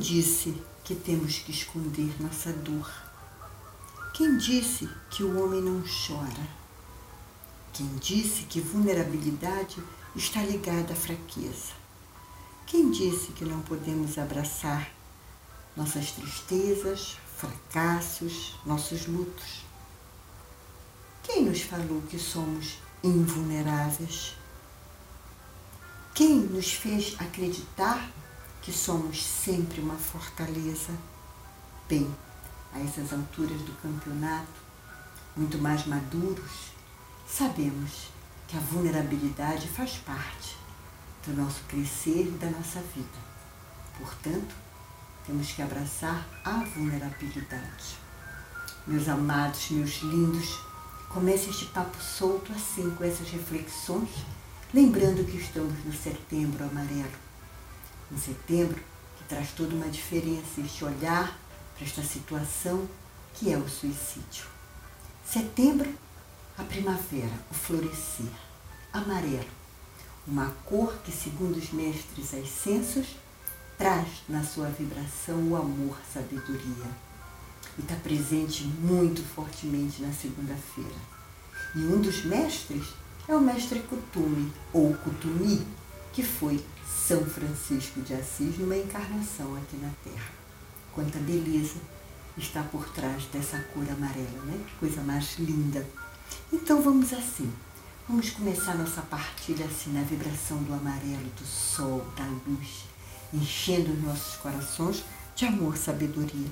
disse que temos que esconder nossa dor? Quem disse que o homem não chora? Quem disse que vulnerabilidade está ligada à fraqueza? Quem disse que não podemos abraçar nossas tristezas, fracassos, nossos lutos? Quem nos falou que somos invulneráveis? Quem nos fez acreditar que somos sempre uma fortaleza? Bem, a essas alturas do campeonato, muito mais maduros, sabemos que a vulnerabilidade faz parte do nosso crescer e da nossa vida. Portanto, temos que abraçar a vulnerabilidade. Meus amados, meus lindos, comece este papo solto assim, com essas reflexões Lembrando que estamos no setembro amarelo. Um setembro que traz toda uma diferença, este olhar para esta situação que é o suicídio. Setembro, a primavera, o florescer. Amarelo, uma cor que, segundo os mestres ascensos, traz na sua vibração o amor, sabedoria. E está presente muito fortemente na segunda-feira. E um dos mestres é o mestre Kutumi, ou Kutumi, que foi São Francisco de Assis numa encarnação aqui na Terra. Quanta beleza está por trás dessa cor amarela, né? Que coisa mais linda. Então vamos assim. Vamos começar nossa partilha assim na vibração do amarelo, do sol, da luz, enchendo os nossos corações de amor, sabedoria,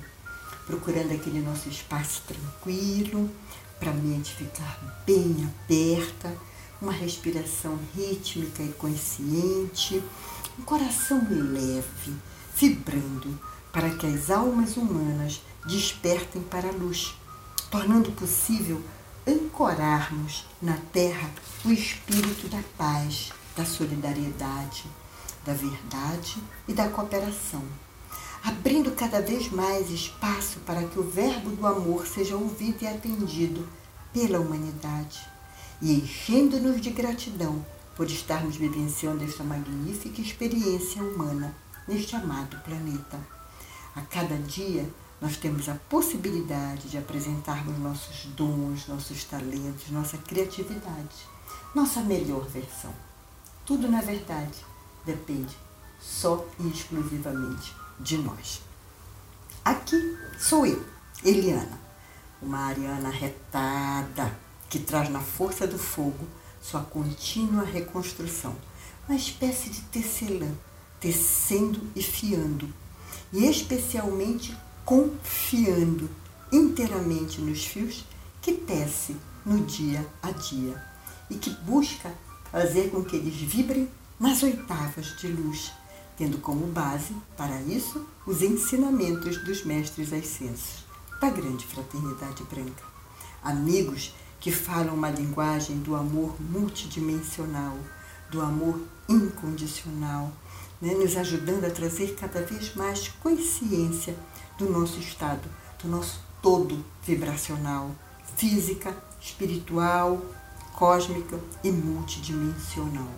procurando aquele nosso espaço tranquilo, para a mente ficar bem aberta, uma respiração rítmica e consciente, um coração leve, vibrando, para que as almas humanas despertem para a luz, tornando possível ancorarmos na Terra o espírito da paz, da solidariedade, da verdade e da cooperação, abrindo cada vez mais espaço para que o verbo do amor seja ouvido e atendido pela humanidade e enchendo-nos de gratidão por estarmos vivenciando esta magnífica experiência humana neste amado planeta. A cada dia nós temos a possibilidade de apresentarmos nossos dons, nossos talentos, nossa criatividade, nossa melhor versão. Tudo, na verdade, depende só e exclusivamente de nós. Aqui sou eu, Eliana, uma ariana retada que traz na força do fogo sua contínua reconstrução, uma espécie de tecelã, tecendo e fiando, e especialmente confiando inteiramente nos fios que tece no dia a dia e que busca fazer com que eles vibrem nas oitavas de luz, tendo como base, para isso, os ensinamentos dos mestres ascensos da grande fraternidade branca. Amigos que falam uma linguagem do amor multidimensional, do amor incondicional, né? nos ajudando a trazer cada vez mais consciência do nosso estado, do nosso todo vibracional, física, espiritual, cósmica e multidimensional,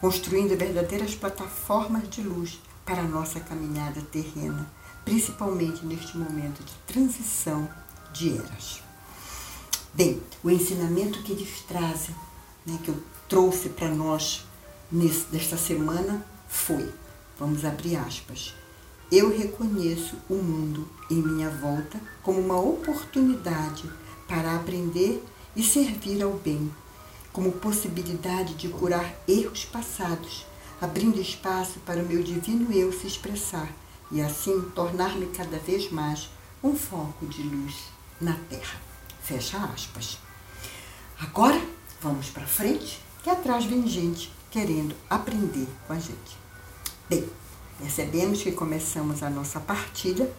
construindo verdadeiras plataformas de luz para a nossa caminhada terrena, principalmente neste momento de transição de eras. Bem, o ensinamento que eles trazem, né, que eu trouxe para nós nesse, desta semana foi, vamos abrir aspas, eu reconheço o mundo em minha volta como uma oportunidade para aprender e servir ao bem, como possibilidade de curar erros passados, abrindo espaço para o meu divino eu se expressar e assim tornar-me cada vez mais um foco de luz na Terra. Fecha aspas. Agora, vamos para frente, que atrás vem gente querendo aprender com a gente. Bem, percebemos que começamos a nossa partilha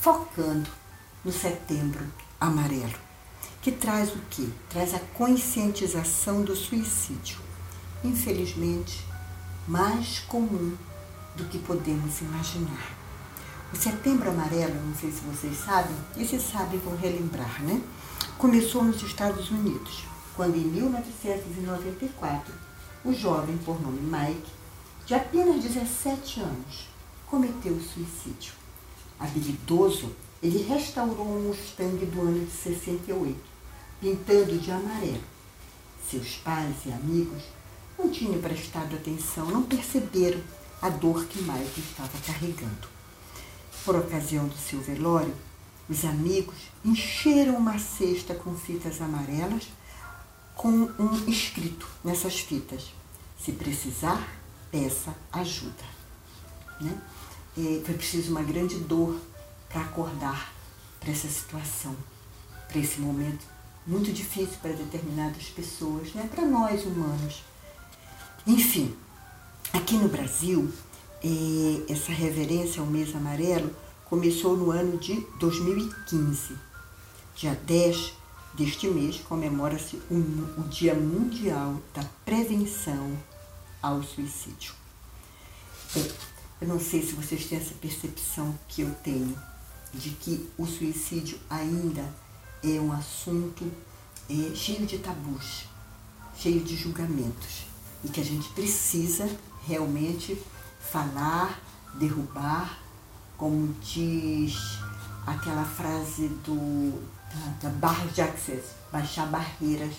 focando no setembro amarelo, que traz o quê? Traz a conscientização do suicídio. Infelizmente, mais comum do que podemos imaginar. O Setembro Amarelo, não sei se vocês sabem, e se sabem vão relembrar, né? Começou nos Estados Unidos, quando em 1994, o jovem por nome Mike, de apenas 17 anos, cometeu suicídio. Habilidoso, ele restaurou um Mustang do ano de 68, pintando de amarelo. Seus pais e amigos não tinham prestado atenção, não perceberam a dor que Maicon estava carregando. Por ocasião do seu velório, os amigos encheram uma cesta com fitas amarelas com um escrito nessas fitas: Se precisar, peça ajuda. Né? E foi preciso uma grande dor para acordar para essa situação, para esse momento muito difícil para determinadas pessoas, né? para nós humanos. Enfim, aqui no Brasil, eh, essa reverência ao mês amarelo começou no ano de 2015. Dia 10 deste mês comemora-se o, o Dia Mundial da Prevenção ao Suicídio. É, eu não sei se vocês têm essa percepção que eu tenho de que o suicídio ainda é um assunto é, cheio de tabus, cheio de julgamentos e que a gente precisa realmente falar, derrubar, como diz aquela frase do da, da barra de acesso, baixar barreiras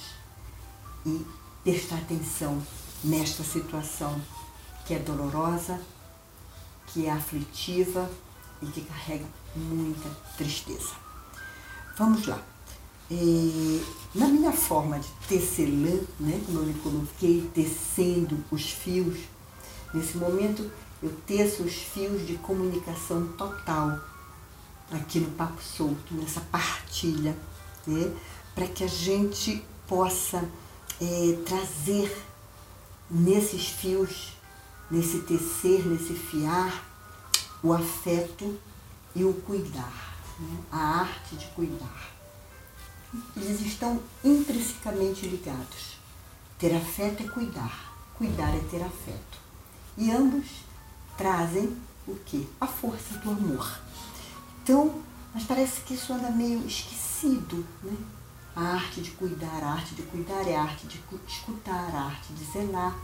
e prestar atenção nesta situação que é dolorosa, que é aflitiva e que carrega muita tristeza. Vamos lá. É, na minha forma de tecer lã, né, como eu me coloquei tecendo os fios, nesse momento eu teço os fios de comunicação total aqui no Papo Solto, nessa partilha, né, para que a gente possa é, trazer nesses fios, nesse tecer, nesse fiar, o afeto e o cuidar, né? a arte de cuidar. Eles estão intrinsecamente ligados. Ter afeto é cuidar, cuidar é ter afeto. E ambos trazem o que? A força do amor. Então, mas parece que isso anda meio esquecido, né? A arte de cuidar, a arte de cuidar é a arte de escutar, a arte de zelar.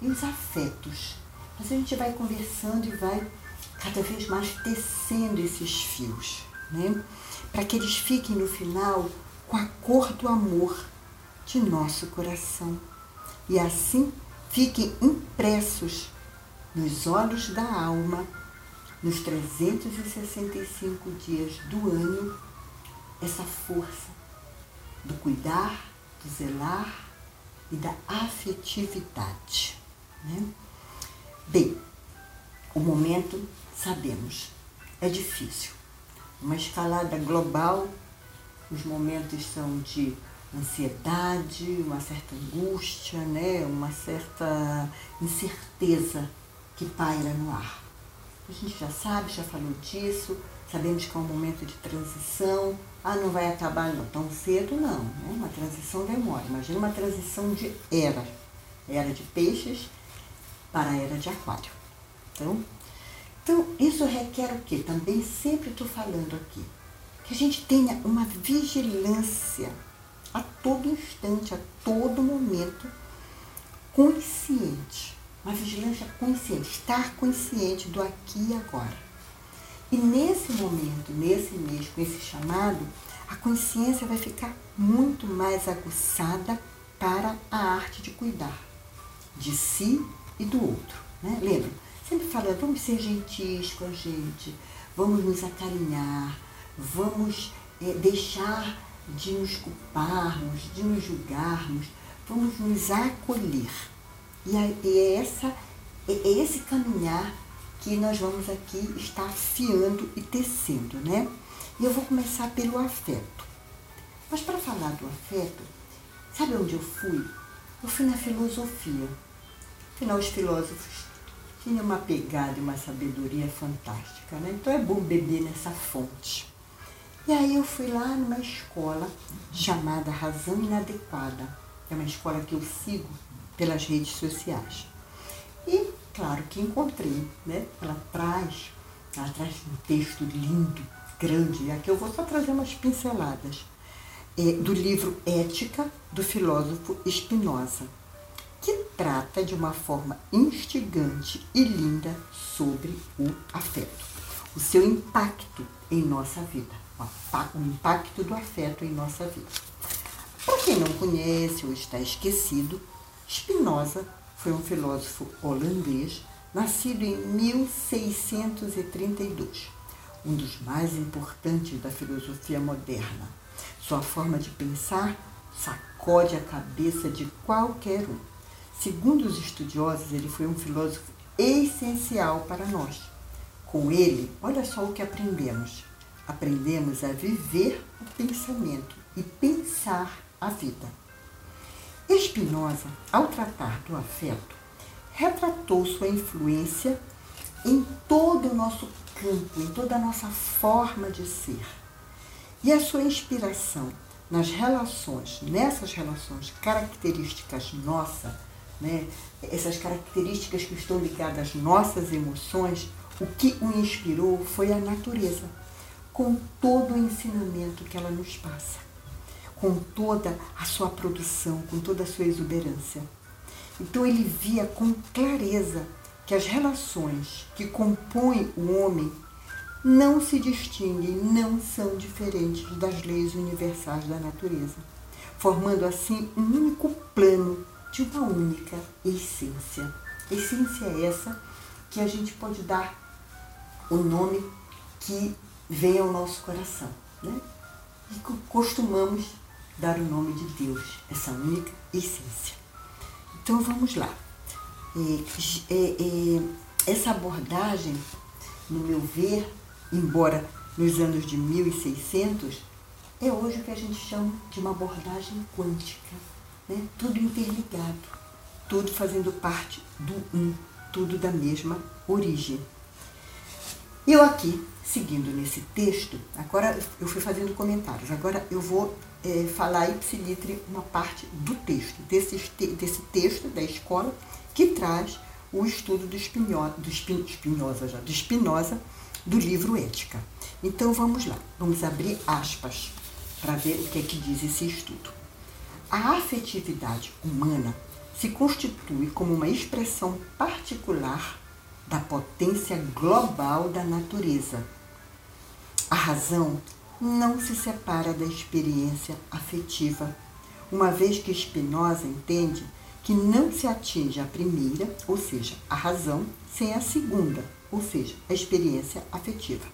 E os afetos. Mas a gente vai conversando e vai cada vez mais tecendo esses fios, né? Para que eles fiquem no final com a cor do amor de nosso coração. E assim fiquem impressos nos olhos da alma, nos 365 dias do ano, essa força do cuidar, do zelar e da afetividade. Né? Bem, o momento, sabemos, é difícil. Uma escalada global, os momentos são de ansiedade, uma certa angústia, né? uma certa incerteza que paira no ar. A gente já sabe, já falou disso, sabemos que é um momento de transição, ah, não vai acabar tão cedo, não. Né? Uma transição demora. Imagina uma transição de era. Era de peixes para a era de aquário. Então, então isso requer o quê? Também sempre estou falando aqui. Que a gente tenha uma vigilância a todo instante, a todo momento, consciente. Uma vigilância consciente, estar consciente do aqui e agora. E nesse momento, nesse mês, com esse chamado, a consciência vai ficar muito mais aguçada para a arte de cuidar de si e do outro. Né? Lembra? Sempre fala, vamos ser gentis com a gente, vamos nos acarinhar, vamos é, deixar de nos culparmos, de nos julgarmos, vamos nos acolher. E é, essa, é, esse caminhar que nós vamos aqui estar afiando e tecendo, né? E eu vou começar pelo afeto. Mas para falar do afeto, sabe onde eu fui? Eu fui na filosofia. Afinal, os filósofos tinham uma pegada e uma sabedoria fantástica, né? Então é bom beber nessa fonte. E aí eu fui lá numa escola chamada Razão Inadequada. É uma escola que eu sigo pelas redes sociais. E claro que encontrei, né? Ela traz, ela traz um texto lindo, grande, aqui eu vou só trazer umas pinceladas, é, do livro Ética, do filósofo Spinoza, que trata de uma forma instigante e linda sobre o afeto, o seu impacto em nossa vida, o impacto do afeto em nossa vida. Para quem não conhece ou está esquecido, Spinoza foi um filósofo holandês nascido em 1632, um dos mais importantes da filosofia moderna. Sua forma de pensar sacode a cabeça de qualquer um. Segundo os estudiosos, ele foi um filósofo essencial para nós. Com ele, olha só o que aprendemos. Aprendemos a viver o pensamento e pensar a vida. Spinoza, ao tratar do afeto, retratou sua influência em todo o nosso campo, em toda a nossa forma de ser. E a sua inspiração nas relações, nessas relações características nossas, né, essas características que estão ligadas às nossas emoções, o que o inspirou foi a natureza, com todo o ensinamento que ela nos passa, com toda a sua produção, com toda a sua exuberância. Então ele via com clareza que as relações que compõem o homem não se distinguem, não são diferentes das leis universais da natureza, formando assim um único plano de uma única essência. Essência é essa que a gente pode dar o nome que vem ao nosso coração, né? E costumamos dar o nome de Deus, essa única essência. Então vamos lá. É, é, é, essa abordagem, no meu ver, embora nos anos de 1600, é hoje o que a gente chama de uma abordagem quântica. Né? Tudo interligado, tudo fazendo parte do um, tudo da mesma origem. Eu aqui, seguindo nesse texto, agora eu fui fazendo comentários, agora eu vou é, falar ipsilitre uma parte do texto, desse, desse texto da escola que traz o estudo do Spinoza, do Spinoza, já, do Spinoza do livro Ética. Então vamos lá, vamos abrir aspas para ver o que é que diz esse estudo. A afetividade humana se constitui como uma expressão particular da potência global da natureza. A razão não se separa da experiência afetiva, uma vez que Spinoza entende que não se atinge a primeira, ou seja, a razão, sem a segunda, ou seja, a experiência afetiva.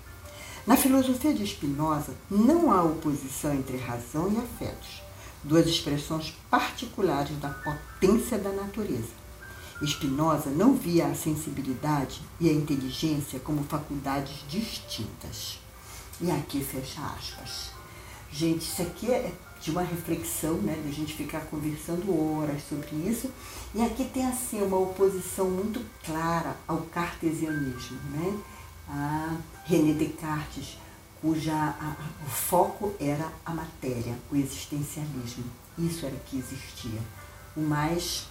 Na filosofia de Spinoza, não há oposição entre razão e afetos, duas expressões particulares da potência da natureza. Spinoza não via a sensibilidade e a inteligência como faculdades distintas. E aqui fecha aspas. Gente, isso aqui é de uma reflexão, né, de a gente ficar conversando horas sobre isso. E aqui tem assim uma oposição muito clara ao cartesianismo, né? A René Descartes, cuja a, o foco era a matéria, o existencialismo. Isso era o que existia. O mais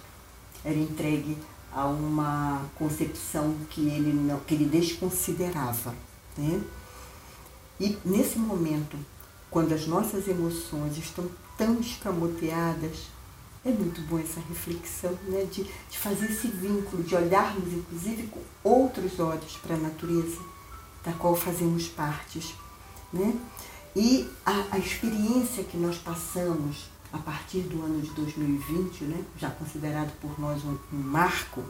era entregue a uma concepção que ele não, que ele desconsiderava, né? E nesse momento quando as nossas emoções estão tão escamoteadas, é muito bom essa reflexão, né? de, de fazer esse vínculo, de olharmos inclusive com outros olhos para a natureza da qual fazemos partes. Né? E a, a experiência que nós passamos a partir do ano de 2020, né? já considerado por nós um, um marco,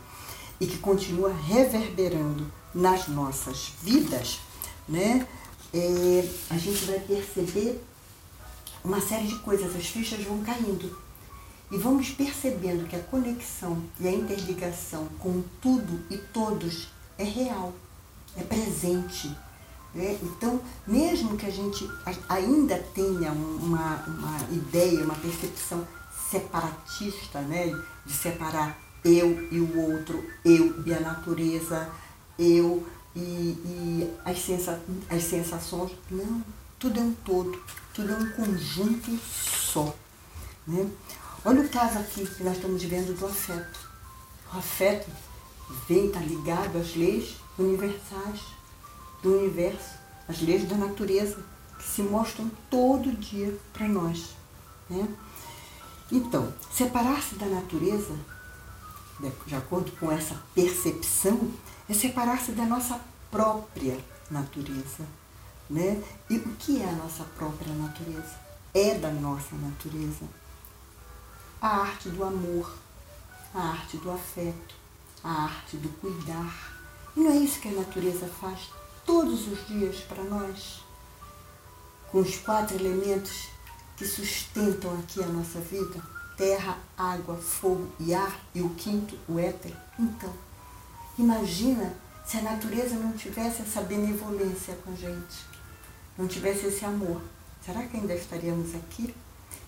e que continua reverberando nas nossas vidas, né? É, a gente vai perceber uma série de coisas, as fichas vão caindo. E vamos percebendo que a conexão e a interligação com tudo e todos é real, é presente. Né? Então, mesmo que a gente ainda tenha uma, uma ideia, uma percepção separatista, né? de separar eu e o outro, eu e a natureza, eu e, e as, sensa, as sensações. Não, tudo é um todo, tudo é um conjunto só. Né? Olha o caso aqui que nós estamos vendo do afeto. O afeto vem, está ligado às leis universais do universo, às leis da natureza, que se mostram todo dia para nós. Né? Então, separar-se da natureza de acordo com essa percepção, é separar-se da nossa própria natureza. Né? E o que é a nossa própria natureza? É da nossa natureza. A arte do amor, a arte do afeto, a arte do cuidar. E não é isso que a natureza faz todos os dias para nós? Com os quatro elementos que sustentam aqui a nossa vida: terra, água, fogo e ar, e o quinto, o éter. Então, imagina se a natureza não tivesse essa benevolência com a gente, não tivesse esse amor. Será que ainda estaríamos aqui?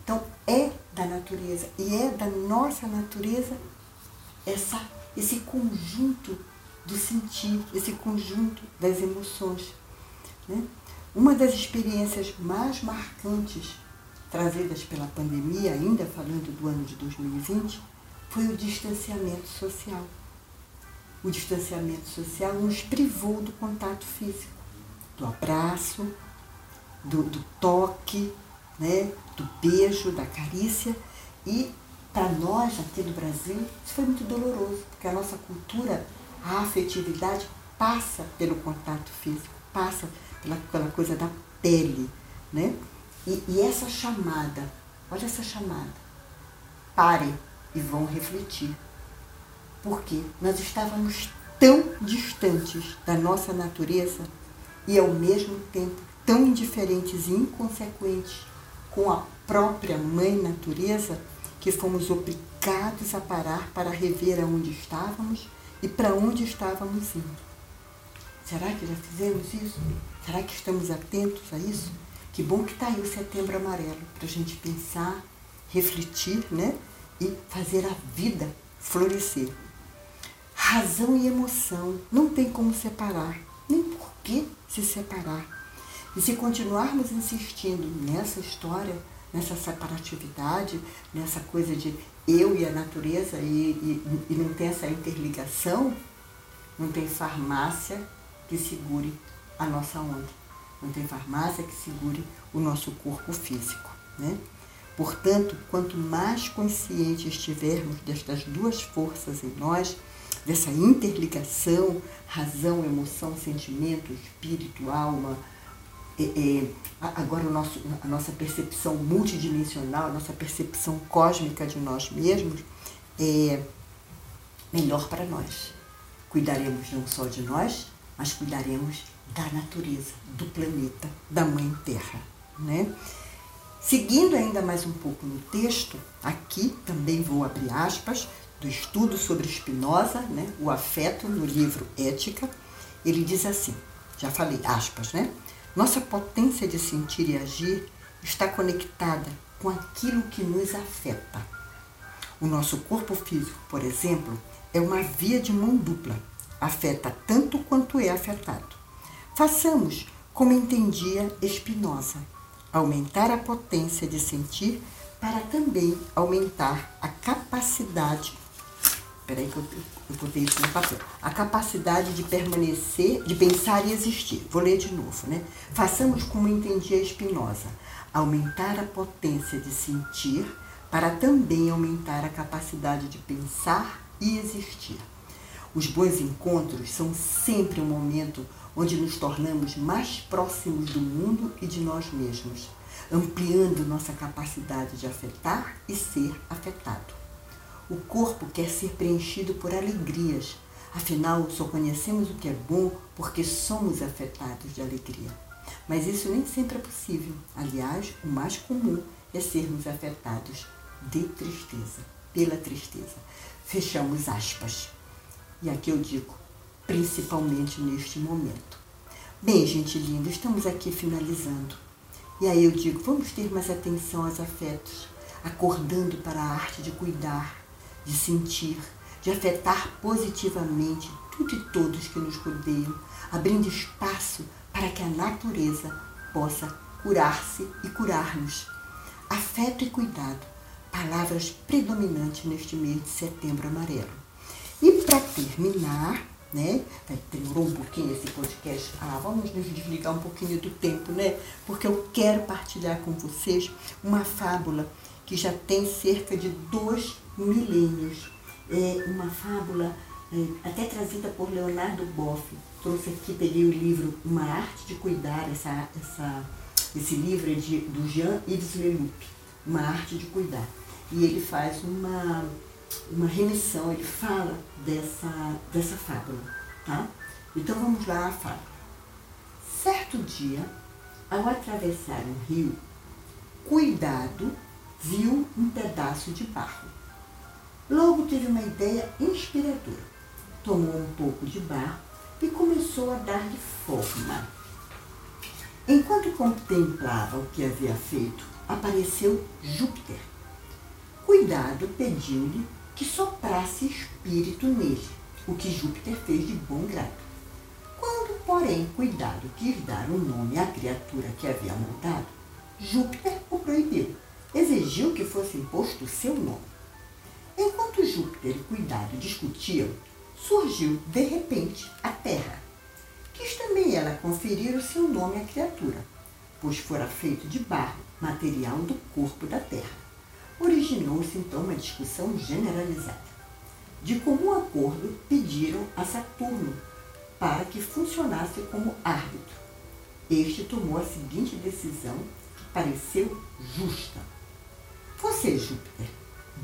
Então, é da natureza e é da nossa natureza essa, esse conjunto do sentir, esse conjunto das emoções. Né? Uma das experiências mais marcantes trazidas pela pandemia, ainda falando do ano de 2020, foi o distanciamento social. O distanciamento social nos privou do contato físico, do abraço, do, do toque, né, do beijo, da carícia. E para nós aqui do Brasil, isso foi muito doloroso, porque a nossa cultura, a afetividade passa pelo contato físico, passa pela, pela coisa da pele, né? E, e essa chamada, olha essa chamada, pare e vão refletir. Porque nós estávamos tão distantes da nossa natureza e ao mesmo tempo tão indiferentes e inconsequentes com a própria mãe natureza que fomos obrigados a parar para rever aonde estávamos e para onde estávamos indo. Será que já fizemos isso? Será que estamos atentos a isso? Que bom que está aí o setembro amarelo para a gente pensar, refletir, né? E fazer a vida florescer. Razão e emoção não tem como separar, nem por que se separar. E se continuarmos insistindo nessa história, nessa separatividade, nessa coisa de eu e a natureza e, e, e não tem essa interligação, não tem farmácia que segure a nossa onda não tem farmácia que segure o nosso corpo físico. Né? Portanto, quanto mais conscientes estivermos destas duas forças em nós, dessa interligação, razão, emoção, sentimento, espírito, alma, é, é, agora o nosso, a nossa percepção multidimensional, a nossa percepção cósmica de nós mesmos, é melhor para nós. Cuidaremos não só de nós, mas cuidaremos da natureza, do planeta, da Mãe Terra. Né? Seguindo ainda mais um pouco no texto, aqui também vou abrir aspas, do estudo sobre Spinoza, né, o afeto no livro Ética, ele diz assim, já falei aspas, né? Nossa potência de sentir e agir está conectada com aquilo que nos afeta. O nosso corpo físico, por exemplo, é uma via de mão dupla, afeta tanto quanto é afetado. Façamos como entendia Spinoza, aumentar a potência de sentir para também aumentar a capacidade. Peraí que eu, eu botei isso no papel. A capacidade de permanecer, de pensar e existir. Vou ler de novo, né? Façamos como entendia Spinoza, aumentar a potência de sentir para também aumentar a capacidade de pensar e existir. Os bons encontros são sempre um momento onde nos tornamos mais próximos do mundo e de nós mesmos, ampliando nossa capacidade de afetar e ser afetado. O corpo quer ser preenchido por alegrias, afinal, só conhecemos o que é bom porque somos afetados de alegria. Mas isso nem sempre é possível. Aliás, o mais comum é sermos afetados de tristeza, pela tristeza. Fechamos aspas. E aqui eu digo, principalmente neste momento. Bem, gente linda, estamos aqui finalizando. E aí eu digo, vamos ter mais atenção aos afetos, acordando para a arte de cuidar, de sentir, de afetar positivamente tudo e todos que nos rodeiam, abrindo espaço para que a natureza possa curar-se e curar-nos. Afeto e cuidado, palavras predominantes neste mês de setembro amarelo. E para terminar, né? Demorou um pouquinho esse podcast. Ah, vamos nos desligar um pouquinho do tempo, né? Porque eu quero partilhar com vocês uma fábula que já tem cerca de dois milênios é uma fábula é, até trazida por Leonardo Boff. Trouxe aqui, peguei o livro Uma Arte de Cuidar, essa, essa, esse livro é de, do Jean-Yves Leloup, Uma Arte de Cuidar. E ele faz uma, uma remissão, ele fala dessa, dessa fábula. Tá? Então vamos lá à fábula. Certo dia, ao atravessar um rio, Cuidado viu um pedaço de barro. Logo teve uma ideia inspiradora. Tomou um pouco de barro e começou a dar-lhe forma. Enquanto contemplava o que havia feito, apareceu Júpiter. Cuidado pediu-lhe que soprasse espírito nele, o que Júpiter fez de bom grado. Quando, porém, Cuidado quis dar um nome à criatura que havia montado, Júpiter o proibiu. Exigiu que fosse imposto o seu nome. Enquanto Júpiter e Cuidado discutiam, surgiu, de repente, a Terra. Quis também ela conferir o seu nome à criatura, pois fora feito de barro, material do corpo da Terra. Originou-se então uma discussão generalizada. De comum acordo, pediram a Saturno para que funcionasse como árbitro. Este tomou a seguinte decisão pareceu justa. Você, Júpiter,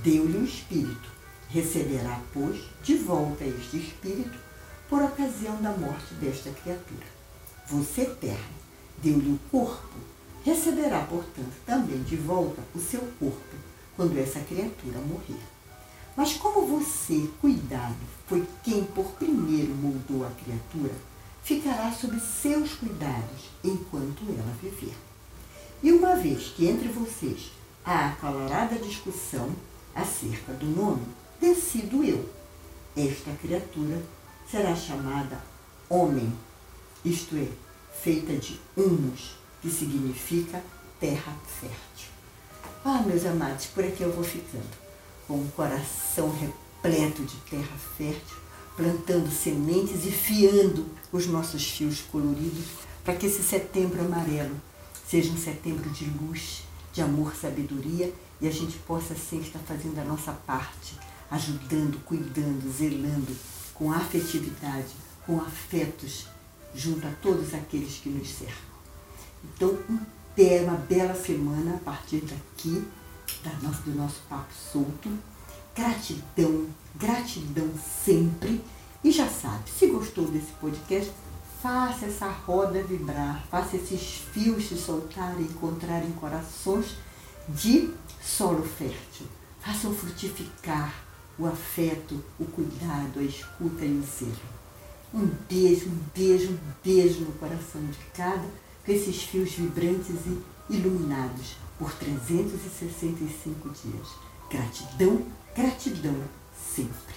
deu-lhe o espírito. Receberá, pois, de volta este espírito por ocasião da morte desta criatura. Você, Terra, deu-lhe o corpo. Receberá, portanto, também de volta o seu corpo quando essa criatura morrer. Mas como você, cuidado, foi quem por primeiro moldou a criatura, ficará sob seus cuidados enquanto ela viver. E uma vez que entre vocês há acalorada discussão acerca do nome, decido eu. Esta criatura será chamada homem, isto é, feita de humus, que significa terra fértil. Ah, meus amados, por aqui eu vou ficando, com o coração repleto de terra fértil, plantando sementes e fiando os nossos fios coloridos para que esse setembro amarelo Seja um setembro de luz, de amor, sabedoria e a gente possa sempre estar fazendo a nossa parte, ajudando, cuidando, zelando com afetividade, com afetos junto a todos aqueles que nos cercam. Então, uma bela semana a partir daqui, do nosso papo solto. Gratidão, gratidão sempre. E já sabe, se gostou desse podcast, Faça essa roda vibrar, faça esses fios se soltarem, encontrarem corações de solo fértil. Façam frutificar o afeto, o cuidado, a escuta e o zelo. Um beijo, um beijo, um beijo no coração de cada, com esses fios vibrantes e iluminados por 365 dias. Gratidão, gratidão sempre.